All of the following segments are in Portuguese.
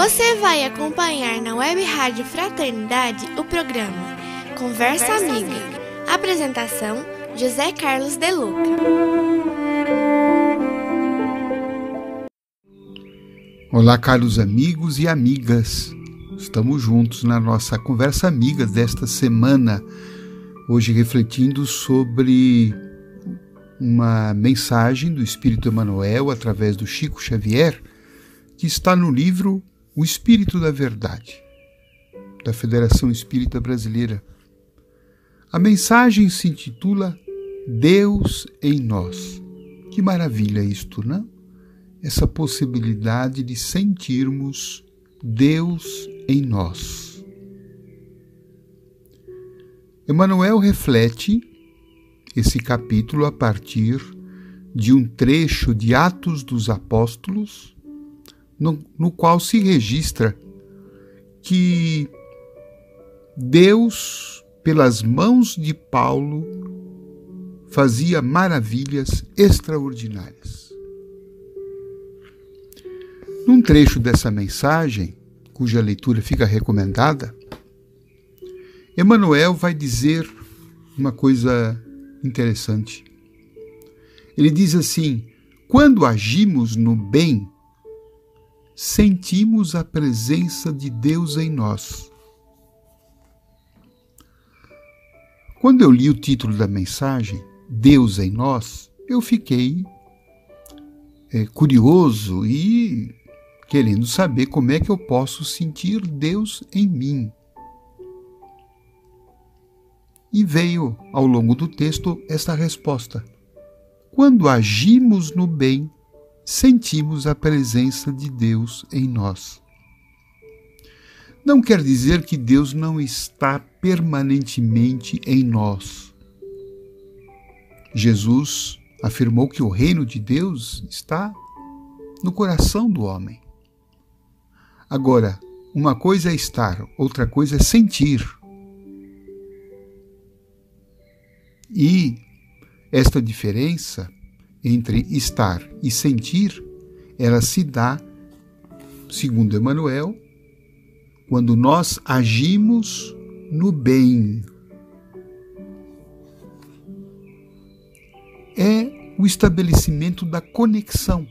Você vai acompanhar na Web Rádio Fraternidade o programa Conversa, Conversa Amiga. Amiga. Apresentação: José Carlos Deluca. Olá, caros amigos e amigas. Estamos juntos na nossa conversa amiga desta semana. Hoje refletindo sobre uma mensagem do Espírito Emmanuel através do Chico Xavier, que está no livro O Espírito da Verdade, da Federação Espírita Brasileira. A mensagem se intitula Deus em nós. Que maravilha isto, não? Essa possibilidade de sentirmos Deus em nós. Emmanuel reflete esse capítulo a partir de um trecho de Atos dos Apóstolos, no, no qual se registra que Deus, pelas mãos de Paulo, fazia maravilhas extraordinárias. Num trecho dessa mensagem, cuja leitura fica recomendada, Emmanuel vai dizer uma coisa interessante. Ele diz assim: quando agimos no bem, sentimos a presença de Deus em nós. Quando eu li o título da mensagem, Deus em nós, eu fiquei é, curioso e querendo saber como é que eu posso sentir Deus em mim. E veio, ao longo do texto, esta resposta: Quando agimos no bem, sentimos a presença de Deus em nós. Não quer dizer que Deus não está permanentemente em nós. Jesus afirmou que o reino de Deus está no coração do homem. Agora, uma coisa é estar, outra coisa é sentir. E esta diferença entre estar e sentir, ela se dá, segundo Emmanuel, quando nós agimos no bem. É o estabelecimento da conexão.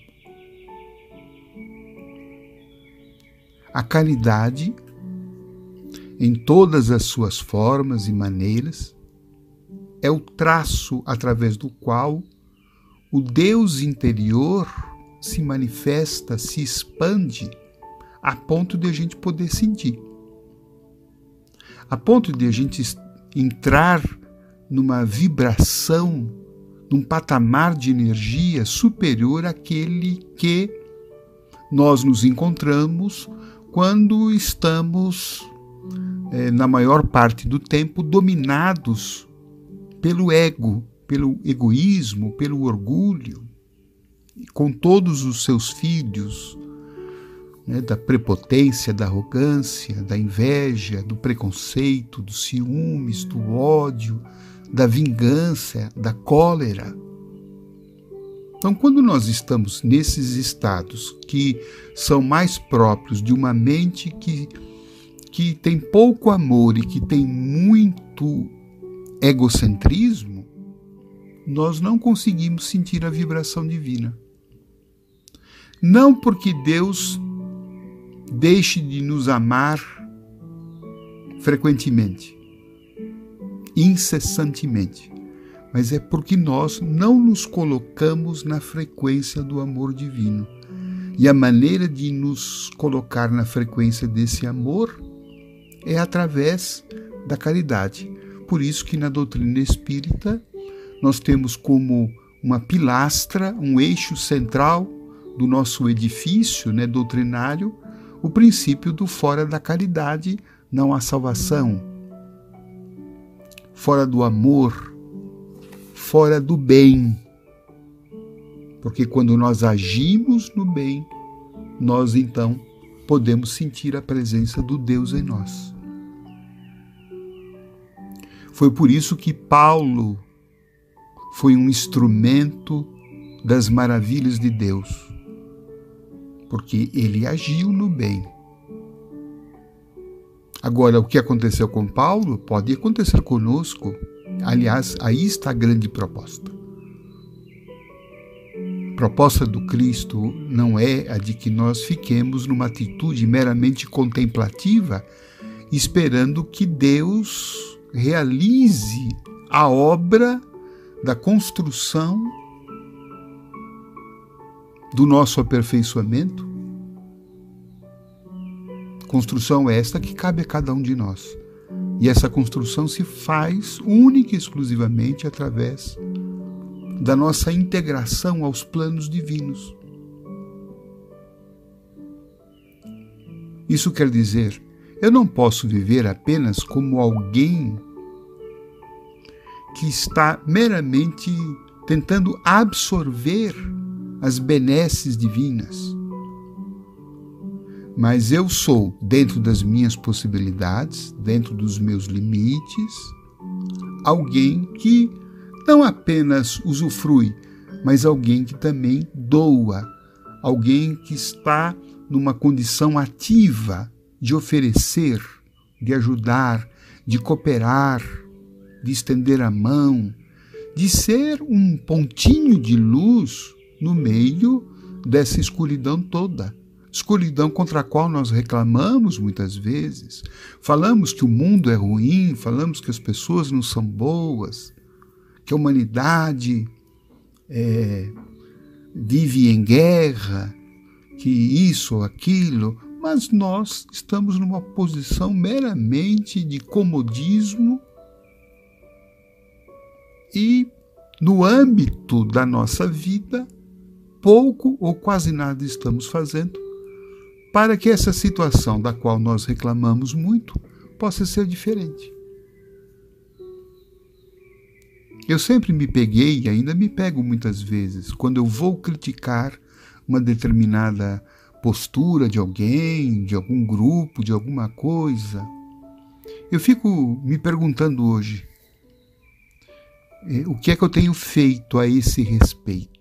A caridade, em todas as suas formas e maneiras, é o traço através do qual o Deus interior se manifesta, se expande, a ponto de a gente poder sentir. A ponto de a gente entrar numa vibração, num patamar de energia superior àquele que nós nos encontramos quando estamos, é, na maior parte do tempo, dominados pelo ego, pelo egoísmo, pelo orgulho, com todos os seus filhos, né, da prepotência, da arrogância, da inveja, do preconceito, dos ciúmes, do ódio, da vingança, da cólera. Então, quando nós estamos nesses estados que são mais próprios de uma mente que, que tem pouco amor e que tem muito egocentrismo, nós não conseguimos sentir a vibração divina. Não porque Deus deixe de nos amar frequentemente, incessantemente, mas é porque nós não nos colocamos na frequência do amor divino. E a maneira de nos colocar na frequência desse amor é através da caridade. Por isso que na doutrina espírita nós temos como uma pilastra, um eixo central do nosso edifício né, doutrinário, o princípio do fora da caridade não há salvação, fora do amor, fora do bem. Porque quando nós agimos no bem, nós então podemos sentir a presença do Deus em nós. Foi por isso que Paulo foi um instrumento das maravilhas de Deus, porque ele agiu no bem, Agora, o que aconteceu com Paulo pode acontecer conosco. Aliás, aí está a grande proposta. A proposta do Cristo não é a de que nós fiquemos numa atitude meramente contemplativa, esperando que Deus realize a obra da construção do nosso aperfeiçoamento. Construção esta que cabe a cada um de nós. E essa construção se faz única e exclusivamente através da nossa integração aos planos divinos. Isso quer dizer, eu não posso viver apenas como alguém que está meramente tentando absorver as benesses divinas. Mas eu sou, dentro das minhas possibilidades, dentro dos meus limites, alguém que não apenas usufrui, mas alguém que também doa, alguém que está numa condição ativa de oferecer, de ajudar, de cooperar, de estender a mão, de ser um pontinho de luz no meio dessa escuridão toda. Escuridão contra a qual nós reclamamos muitas vezes. Falamos que o mundo é ruim, falamos que as pessoas não são boas, que a humanidade é, vive em guerra, que isso ou aquilo, mas nós estamos numa posição meramente de comodismo e, no âmbito da nossa vida, pouco ou quase nada estamos fazendo para que essa situação da qual nós reclamamos muito possa ser diferente. Eu sempre me peguei e ainda me pego muitas vezes quando eu vou criticar uma determinada postura de alguém, de algum grupo, de alguma coisa. Eu fico me perguntando hoje: o que é que eu tenho feito a esse respeito?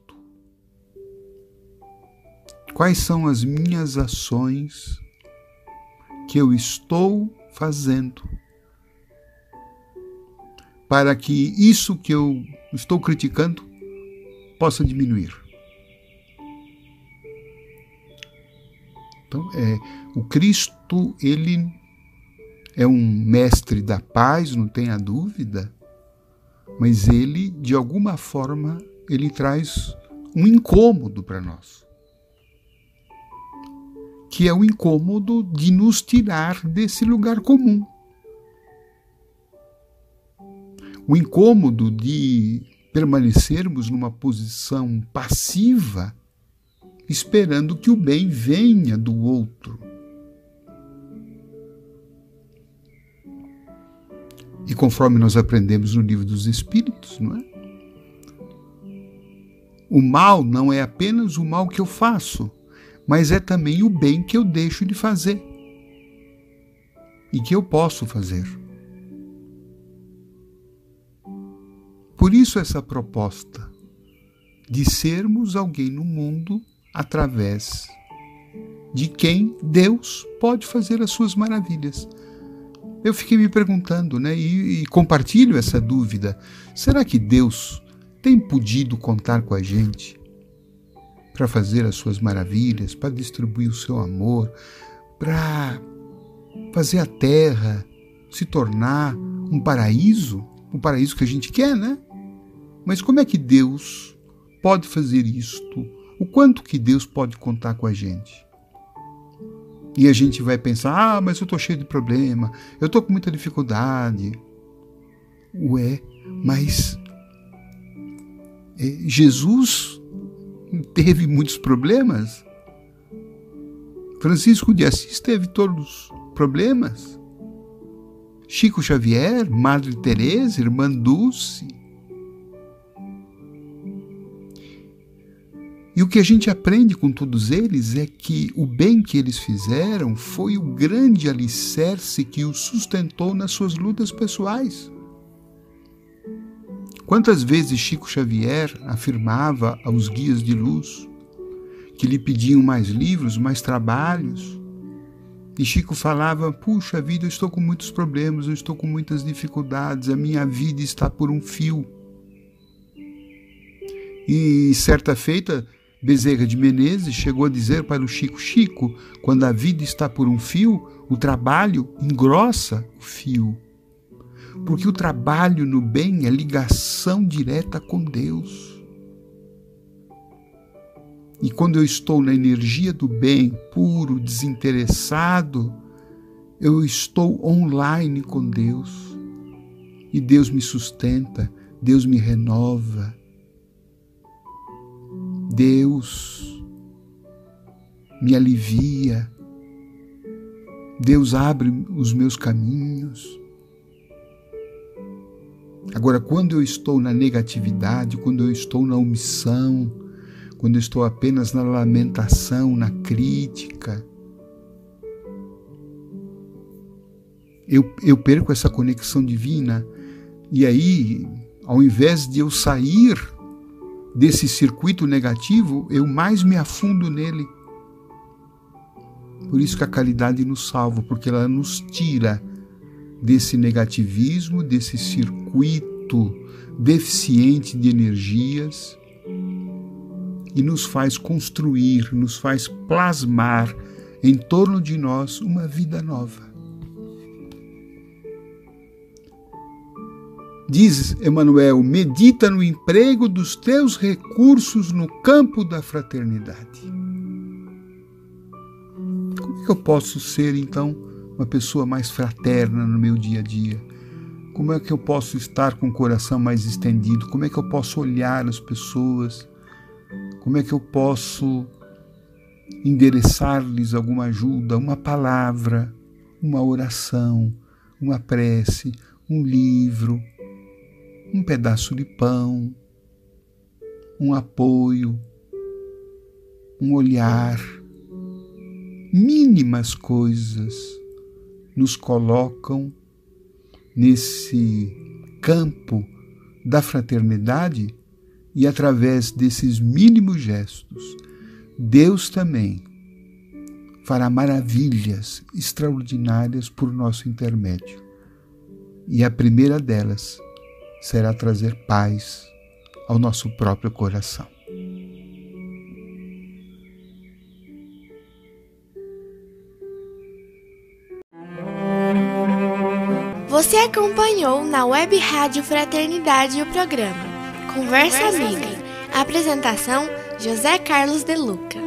Quais são as minhas ações que eu estou fazendo para que isso que eu estou criticando possa diminuir? Então, é, o Cristo, ele é um mestre da paz, não tenha dúvida, mas ele, de alguma forma, ele traz um incômodo para nós que é o incômodo de nos tirar desse lugar comum. O incômodo de permanecermos numa posição passiva, esperando que o bem venha do outro. E conforme nós aprendemos no livro dos Espíritos, não é? O mal não é apenas o mal que eu faço, mas é também o bem que eu deixo de fazer e que eu posso fazer. Por isso, essa proposta de sermos alguém no mundo através de quem Deus pode fazer as suas maravilhas. Eu fiquei me perguntando, né, e, e compartilho essa dúvida: será que Deus tem podido contar com a gente? para fazer as suas maravilhas, para distribuir o seu amor, para fazer a terra se tornar um paraíso, um paraíso que a gente quer, né? Mas como é que Deus pode fazer isto? O quanto que Deus pode contar com a gente? E a gente vai pensar: ah, mas eu estou cheio de problema, eu estou com muita dificuldade. Ué, mas é, Jesus teve muitos problemas. Francisco de Assis teve todos os problemas. Chico Xavier, Madre Teresa, Irmã Dulce. E o que a gente aprende com todos eles é que o bem que eles fizeram foi o grande alicerce que os sustentou nas suas lutas pessoais. Quantas vezes Chico Xavier afirmava aos guias de luz que lhe pediam mais livros, mais trabalhos, E Chico falava: Puxa vida, eu estou com muitos problemas, eu estou com muitas dificuldades, a minha vida está por um fio. E certa feita, Bezerra de Menezes chegou a dizer para o Chico: Chico, quando a vida está por um fio, o trabalho engrossa o fio. Porque o trabalho no bem é ligação direta com Deus. E quando eu estou na energia do bem, puro, desinteressado, eu estou online com Deus. E Deus me sustenta, Deus me renova. Deus me alivia. Deus abre os meus caminhos. Agora, quando eu estou na negatividade, quando eu estou na omissão, quando estou apenas na lamentação, na crítica, eu, eu perco essa conexão divina. E aí, ao invés de eu sair desse circuito negativo, eu mais me afundo nele. Por isso que a caridade nos salva, porque ela nos tira desse negativismo, desse circuito deficiente de energias e nos faz construir, nos faz plasmar em torno de nós uma vida nova. Diz Emmanuel: medita no emprego dos teus recursos no campo da fraternidade. Como é que eu posso ser, então, uma pessoa mais fraterna no meu dia a dia? Como é que eu posso estar com o coração mais estendido? Como é que eu posso olhar as pessoas como é que eu posso endereçar-lhes alguma ajuda, uma palavra, uma oração, uma prece, um livro, um pedaço de pão, um apoio, um olhar. Mínimas coisas nos colocam nesse campo da fraternidade e através desses mínimos gestos, Deus também fará maravilhas extraordinárias por nosso intermédio. E a primeira delas será trazer paz ao nosso próprio coração. Você acompanhou na Web Rádio Fraternidade o programa Conversa Amiga. Apresentação: José Carlos De Luca.